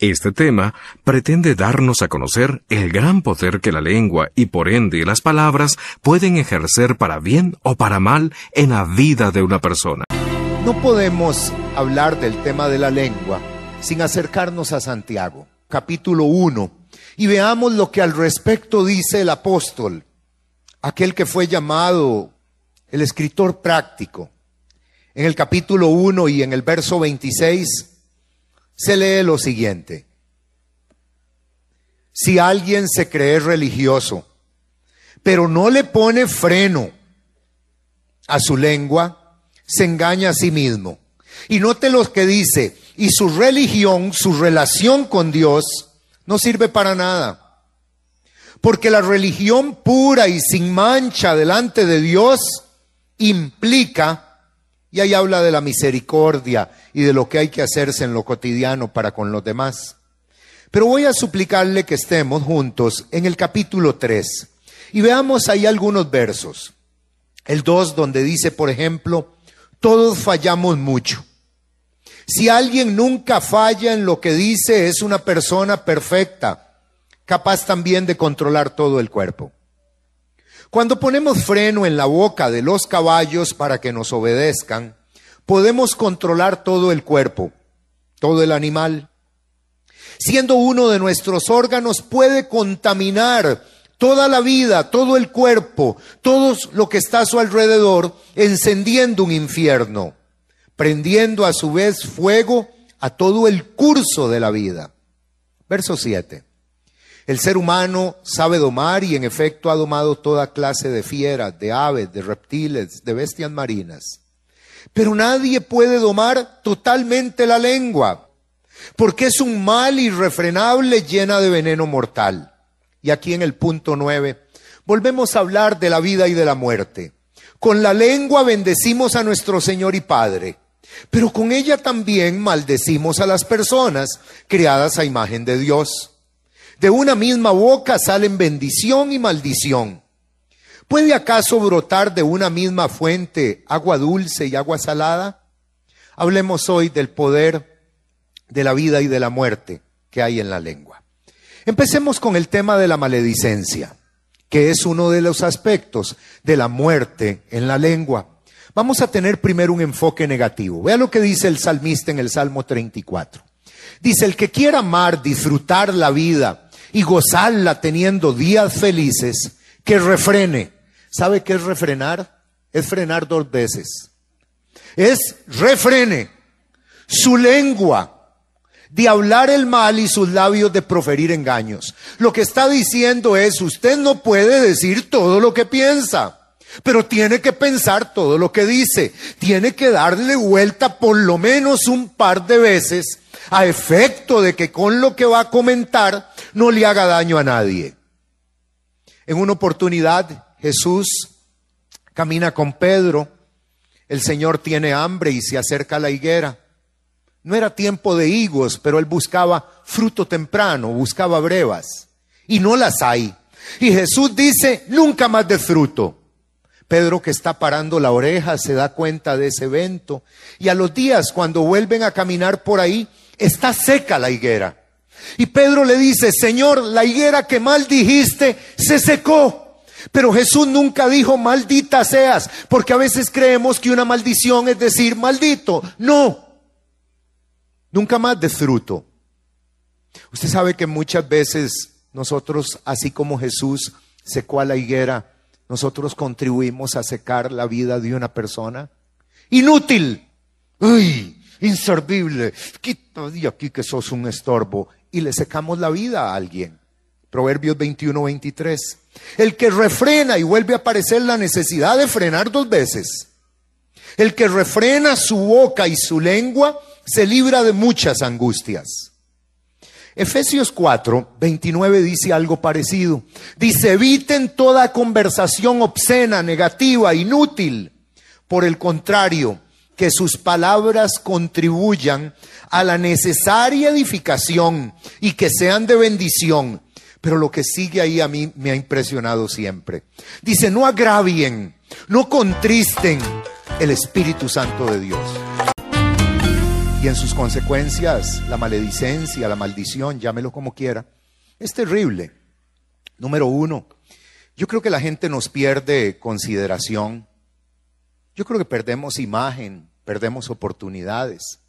Este tema pretende darnos a conocer el gran poder que la lengua y por ende las palabras pueden ejercer para bien o para mal en la vida de una persona. No podemos hablar del tema de la lengua sin acercarnos a Santiago, capítulo 1, y veamos lo que al respecto dice el apóstol, aquel que fue llamado el escritor práctico. En el capítulo 1 y en el verso 26 se lee lo siguiente. Si alguien se cree religioso, pero no le pone freno a su lengua, se engaña a sí mismo. Y note lo que dice, y su religión, su relación con Dios, no sirve para nada. Porque la religión pura y sin mancha delante de Dios implica y ahí habla de la misericordia y de lo que hay que hacerse en lo cotidiano para con los demás. Pero voy a suplicarle que estemos juntos en el capítulo 3 y veamos ahí algunos versos. El 2 donde dice, por ejemplo, todos fallamos mucho. Si alguien nunca falla en lo que dice, es una persona perfecta, capaz también de controlar todo el cuerpo. Cuando ponemos freno en la boca de los caballos para que nos obedezcan, podemos controlar todo el cuerpo, todo el animal. Siendo uno de nuestros órganos, puede contaminar toda la vida, todo el cuerpo, todo lo que está a su alrededor, encendiendo un infierno, prendiendo a su vez fuego a todo el curso de la vida. Verso 7. El ser humano sabe domar y en efecto ha domado toda clase de fieras, de aves, de reptiles, de bestias marinas. Pero nadie puede domar totalmente la lengua, porque es un mal irrefrenable llena de veneno mortal. Y aquí en el punto nueve, volvemos a hablar de la vida y de la muerte. Con la lengua bendecimos a nuestro Señor y Padre, pero con ella también maldecimos a las personas creadas a imagen de Dios. De una misma boca salen bendición y maldición. ¿Puede acaso brotar de una misma fuente agua dulce y agua salada? Hablemos hoy del poder de la vida y de la muerte que hay en la lengua. Empecemos con el tema de la maledicencia, que es uno de los aspectos de la muerte en la lengua. Vamos a tener primero un enfoque negativo. Vea lo que dice el salmista en el Salmo 34. Dice, el que quiera amar, disfrutar la vida, y gozarla teniendo días felices, que refrene. ¿Sabe qué es refrenar? Es frenar dos veces. Es refrene su lengua de hablar el mal y sus labios de proferir engaños. Lo que está diciendo es, usted no puede decir todo lo que piensa, pero tiene que pensar todo lo que dice. Tiene que darle vuelta por lo menos un par de veces a efecto de que con lo que va a comentar no le haga daño a nadie. En una oportunidad Jesús camina con Pedro, el Señor tiene hambre y se acerca a la higuera. No era tiempo de higos, pero él buscaba fruto temprano, buscaba brevas, y no las hay. Y Jesús dice, nunca más de fruto. Pedro que está parando la oreja se da cuenta de ese evento y a los días cuando vuelven a caminar por ahí, está seca la higuera. Y Pedro le dice, Señor, la higuera que mal dijiste se secó. Pero Jesús nunca dijo maldita seas, porque a veces creemos que una maldición es decir maldito. No, nunca más de fruto. Usted sabe que muchas veces nosotros, así como Jesús secó a la higuera, nosotros contribuimos a secar la vida de una persona. Inútil. Uy, inservible, quita de aquí que sos un estorbo y le secamos la vida a alguien. Proverbios 21, 23. El que refrena y vuelve a aparecer la necesidad de frenar dos veces. El que refrena su boca y su lengua se libra de muchas angustias. Efesios 4, 29 dice algo parecido. Dice, eviten toda conversación obscena, negativa, inútil. Por el contrario, que sus palabras contribuyan a la necesaria edificación y que sean de bendición. Pero lo que sigue ahí a mí me ha impresionado siempre. Dice, no agravien, no contristen el Espíritu Santo de Dios. y en sus consecuencias la maledicencia, la maldición, llámelo como quiera, es terrible. Número uno, yo creo que la gente nos pierde consideración. Yo creo que perdemos imagen, perdemos oportunidades.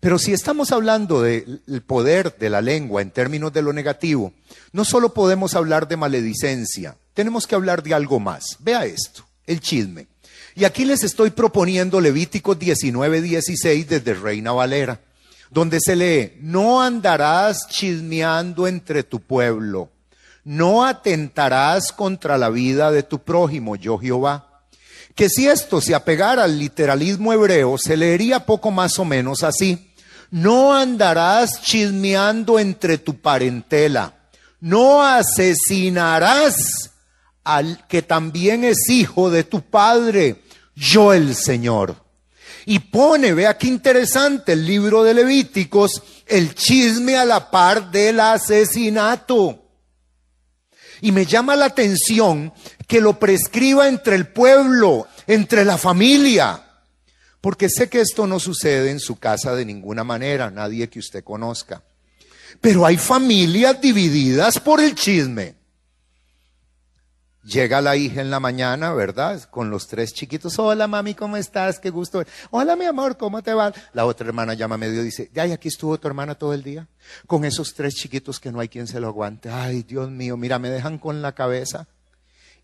Pero si estamos hablando del poder de la lengua en términos de lo negativo, no solo podemos hablar de maledicencia, tenemos que hablar de algo más. Vea esto, el chisme. Y aquí les estoy proponiendo Levíticos 19, 16 desde Reina Valera, donde se lee, no andarás chismeando entre tu pueblo, no atentarás contra la vida de tu prójimo, yo Jehová. Que si esto se apegara al literalismo hebreo, se leería poco más o menos así. No andarás chismeando entre tu parentela, no asesinarás al que también es hijo de tu padre, yo el Señor. Y pone, vea qué interesante el libro de Levíticos, el chisme a la par del asesinato. Y me llama la atención que lo prescriba entre el pueblo, entre la familia. Porque sé que esto no sucede en su casa de ninguna manera, nadie que usted conozca. Pero hay familias divididas por el chisme. Llega la hija en la mañana, ¿verdad? Con los tres chiquitos. Hola, mami, ¿cómo estás? Qué gusto. Hola, mi amor, ¿cómo te va? La otra hermana llama a medio y dice, ay, aquí estuvo tu hermana todo el día. Con esos tres chiquitos que no hay quien se lo aguante. Ay, Dios mío, mira, me dejan con la cabeza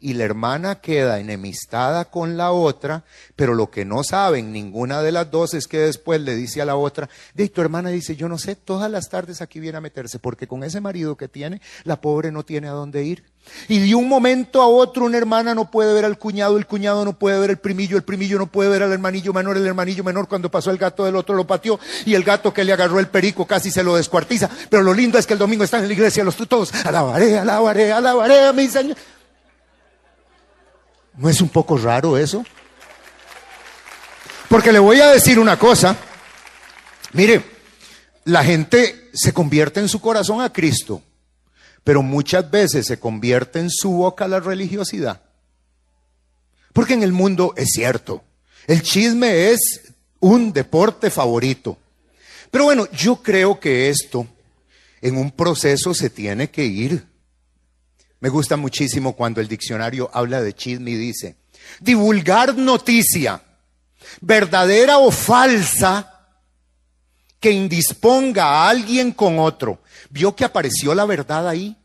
y la hermana queda enemistada con la otra, pero lo que no saben ninguna de las dos es que después le dice a la otra, de tu hermana dice, yo no sé, todas las tardes aquí viene a meterse, porque con ese marido que tiene, la pobre no tiene a dónde ir. Y de un momento a otro una hermana no puede ver al cuñado, el cuñado no puede ver el primillo, el primillo no puede ver al hermanillo menor, el hermanillo menor cuando pasó el gato del otro lo pateó y el gato que le agarró el perico casi se lo descuartiza. Pero lo lindo es que el domingo están en la iglesia los todos, alabaré, alabaré, alabaré a mi Señor. ¿No es un poco raro eso? Porque le voy a decir una cosa. Mire, la gente se convierte en su corazón a Cristo, pero muchas veces se convierte en su boca la religiosidad. Porque en el mundo es cierto, el chisme es un deporte favorito. Pero bueno, yo creo que esto en un proceso se tiene que ir me gusta muchísimo cuando el diccionario habla de chisme y dice, divulgar noticia, verdadera o falsa, que indisponga a alguien con otro. ¿Vio que apareció la verdad ahí?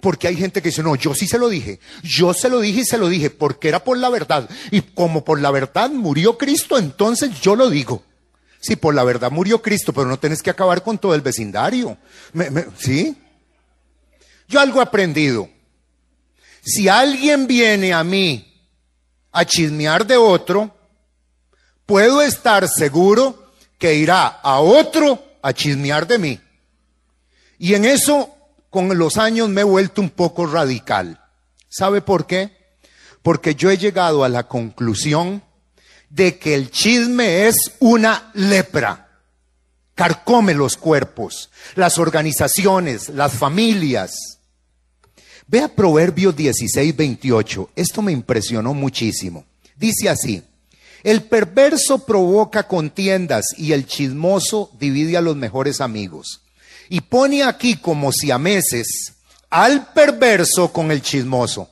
Porque hay gente que dice, no, yo sí se lo dije, yo se lo dije y se lo dije, porque era por la verdad. Y como por la verdad murió Cristo, entonces yo lo digo. Sí, por la verdad murió Cristo, pero no tenés que acabar con todo el vecindario. ¿Sí? Yo algo he aprendido. Si alguien viene a mí a chismear de otro, puedo estar seguro que irá a otro a chismear de mí. Y en eso, con los años, me he vuelto un poco radical. ¿Sabe por qué? Porque yo he llegado a la conclusión de que el chisme es una lepra. Carcome los cuerpos, las organizaciones, las familias. Vea Proverbios 16, 28. Esto me impresionó muchísimo. Dice así, el perverso provoca contiendas y el chismoso divide a los mejores amigos. Y pone aquí como si a meses al perverso con el chismoso.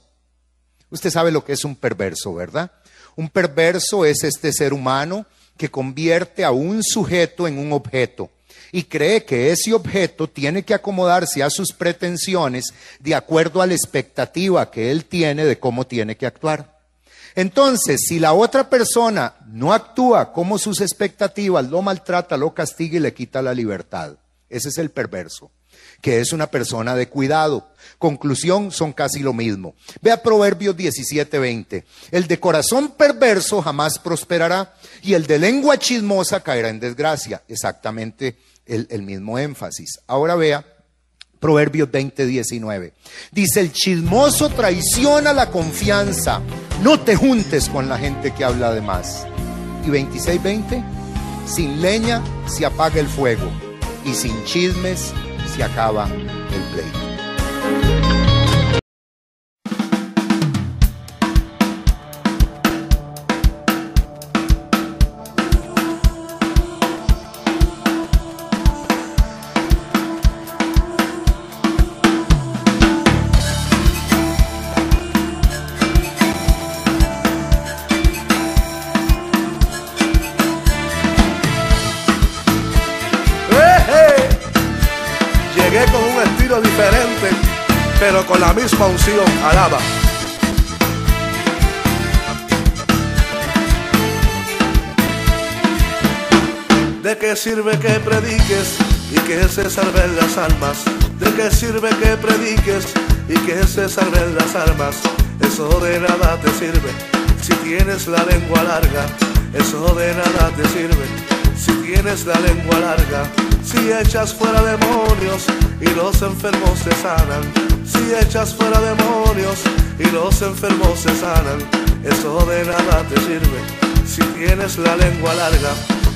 Usted sabe lo que es un perverso, ¿verdad? Un perverso es este ser humano que convierte a un sujeto en un objeto y cree que ese objeto tiene que acomodarse a sus pretensiones de acuerdo a la expectativa que él tiene de cómo tiene que actuar. Entonces, si la otra persona no actúa como sus expectativas, lo maltrata, lo castiga y le quita la libertad. Ese es el perverso, que es una persona de cuidado. Conclusión, son casi lo mismo. Vea Proverbios 17:20. El de corazón perverso jamás prosperará y el de lengua chismosa caerá en desgracia. Exactamente el, mismo énfasis. Ahora vea Proverbios 20, 19. Dice, el chismoso traiciona la confianza. No te juntes con la gente que habla de más. Y 26, 20. Sin leña se apaga el fuego y sin chismes se acaba el pleito. La misma unción. Alaba. ¿De qué sirve que prediques y que se salven las almas? ¿De qué sirve que prediques y que se salven las almas? Eso de nada te sirve si tienes la lengua larga. Eso de nada te sirve si tienes la lengua larga. Si echas fuera demonios y los enfermos se sanan. Si echas fuera demonios y los enfermos se sanan. Eso de nada te sirve si tienes la lengua larga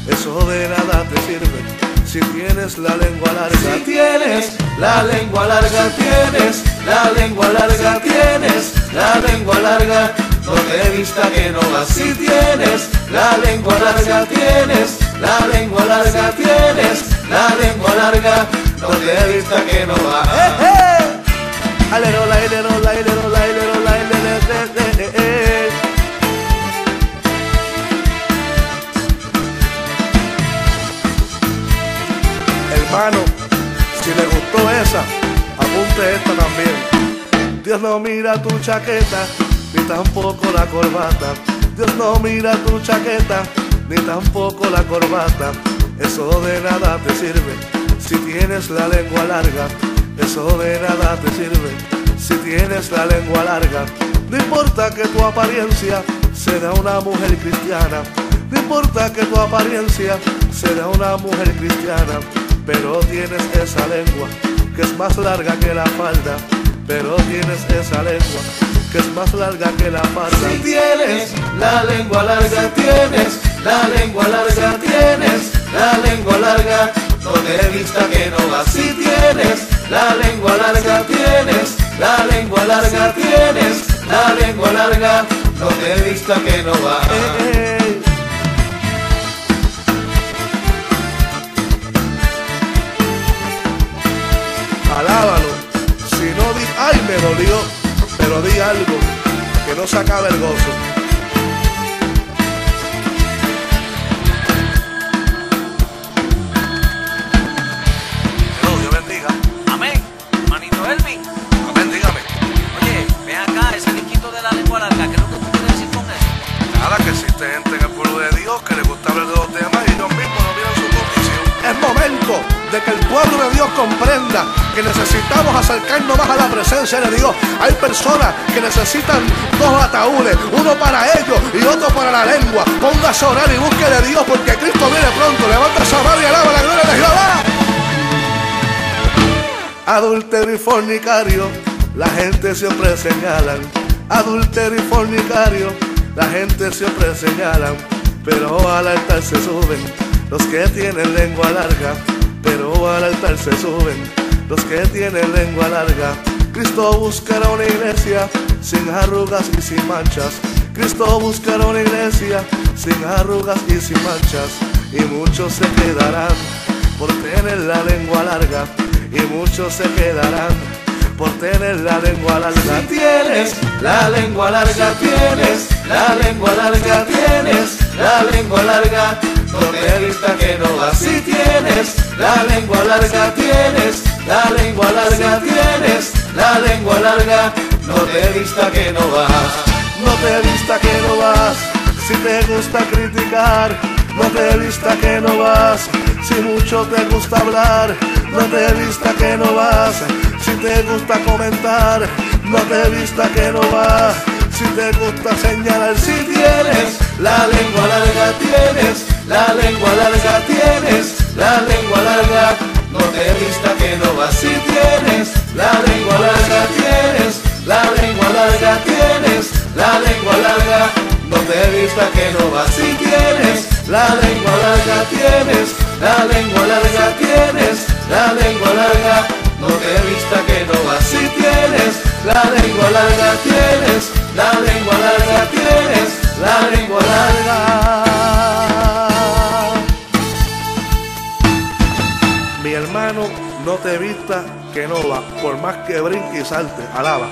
eso de nada te sirve si tienes la lengua larga. Si tienes la lengua larga, tienes la lengua larga, tienes la lengua larga. No te vista que no va. Si tienes la lengua larga, tienes la lengua larga, tienes la lengua larga. No te vista que no va. ¡Eh, eh! Alero, la, alero, la, alero, la, alero, la, alero, eh, Hermano, si le gustó esa, apunte esta también. Dios no mira tu chaqueta, ni tampoco la corbata. Dios no mira tu chaqueta, ni tampoco la corbata. Eso de nada te sirve si tienes la lengua larga. Eso de nada te sirve si tienes la lengua larga. No importa que tu apariencia sea una mujer cristiana. No importa que tu apariencia sea una mujer cristiana pero tienes esa lengua que es más larga que la falda, pero tienes esa lengua que es más larga que la falda. Si tienes la lengua larga, tienes la lengua larga, tienes la lengua larga, no te vista que no va. Si tienes la lengua larga, tienes la lengua larga, tienes la lengua larga, no te vista que no va. Alábalo. Si no di, ay, me dolió, pero di algo que no se acabe el gozo. Pueblo de Dios comprenda que necesitamos acercarnos más a la presencia de Dios. Hay personas que necesitan dos ataúdes, uno para ellos y otro para la lengua. Póngase a orar y busque de Dios porque Cristo viene pronto. Levanta esa mano y alaba la gloria de Jehová. Adúltero y fornicario, la gente siempre señalan. Adúltero y fornicario, la gente siempre señalan. Pero al altar se suben los que tienen lengua larga. Pero al altar se suben los que tienen lengua larga. Cristo buscará una iglesia sin arrugas y sin manchas. Cristo buscará una iglesia sin arrugas y sin manchas. Y muchos se quedarán por tener la lengua larga. Y muchos se quedarán por tener la lengua larga. Si tienes la lengua larga, tienes la lengua larga, tienes la lengua larga, no te que no va. Si tienes la lengua larga, tienes la lengua larga, tienes la lengua larga, no te vista que no vas. No te vista que no vas, si te gusta criticar, no te vista que no vas, si mucho te gusta hablar, no te vista que no vas, si te gusta comentar, no te vista que no vas, si te gusta señalar, si tienes la lengua larga, tienes la lengua larga, tienes la lengua larga, no te vista que no vas. Si tienes la lengua larga, tienes la lengua larga, tienes la lengua larga, no te vista que no vas. Si tienes la lengua larga, tienes la lengua larga, tienes la lengua larga, no te vista que no vas. Si tienes la lengua larga, tienes la lengua larga, tienes la lengua larga. No te vista que no va, por más que brinque y salte, alaba.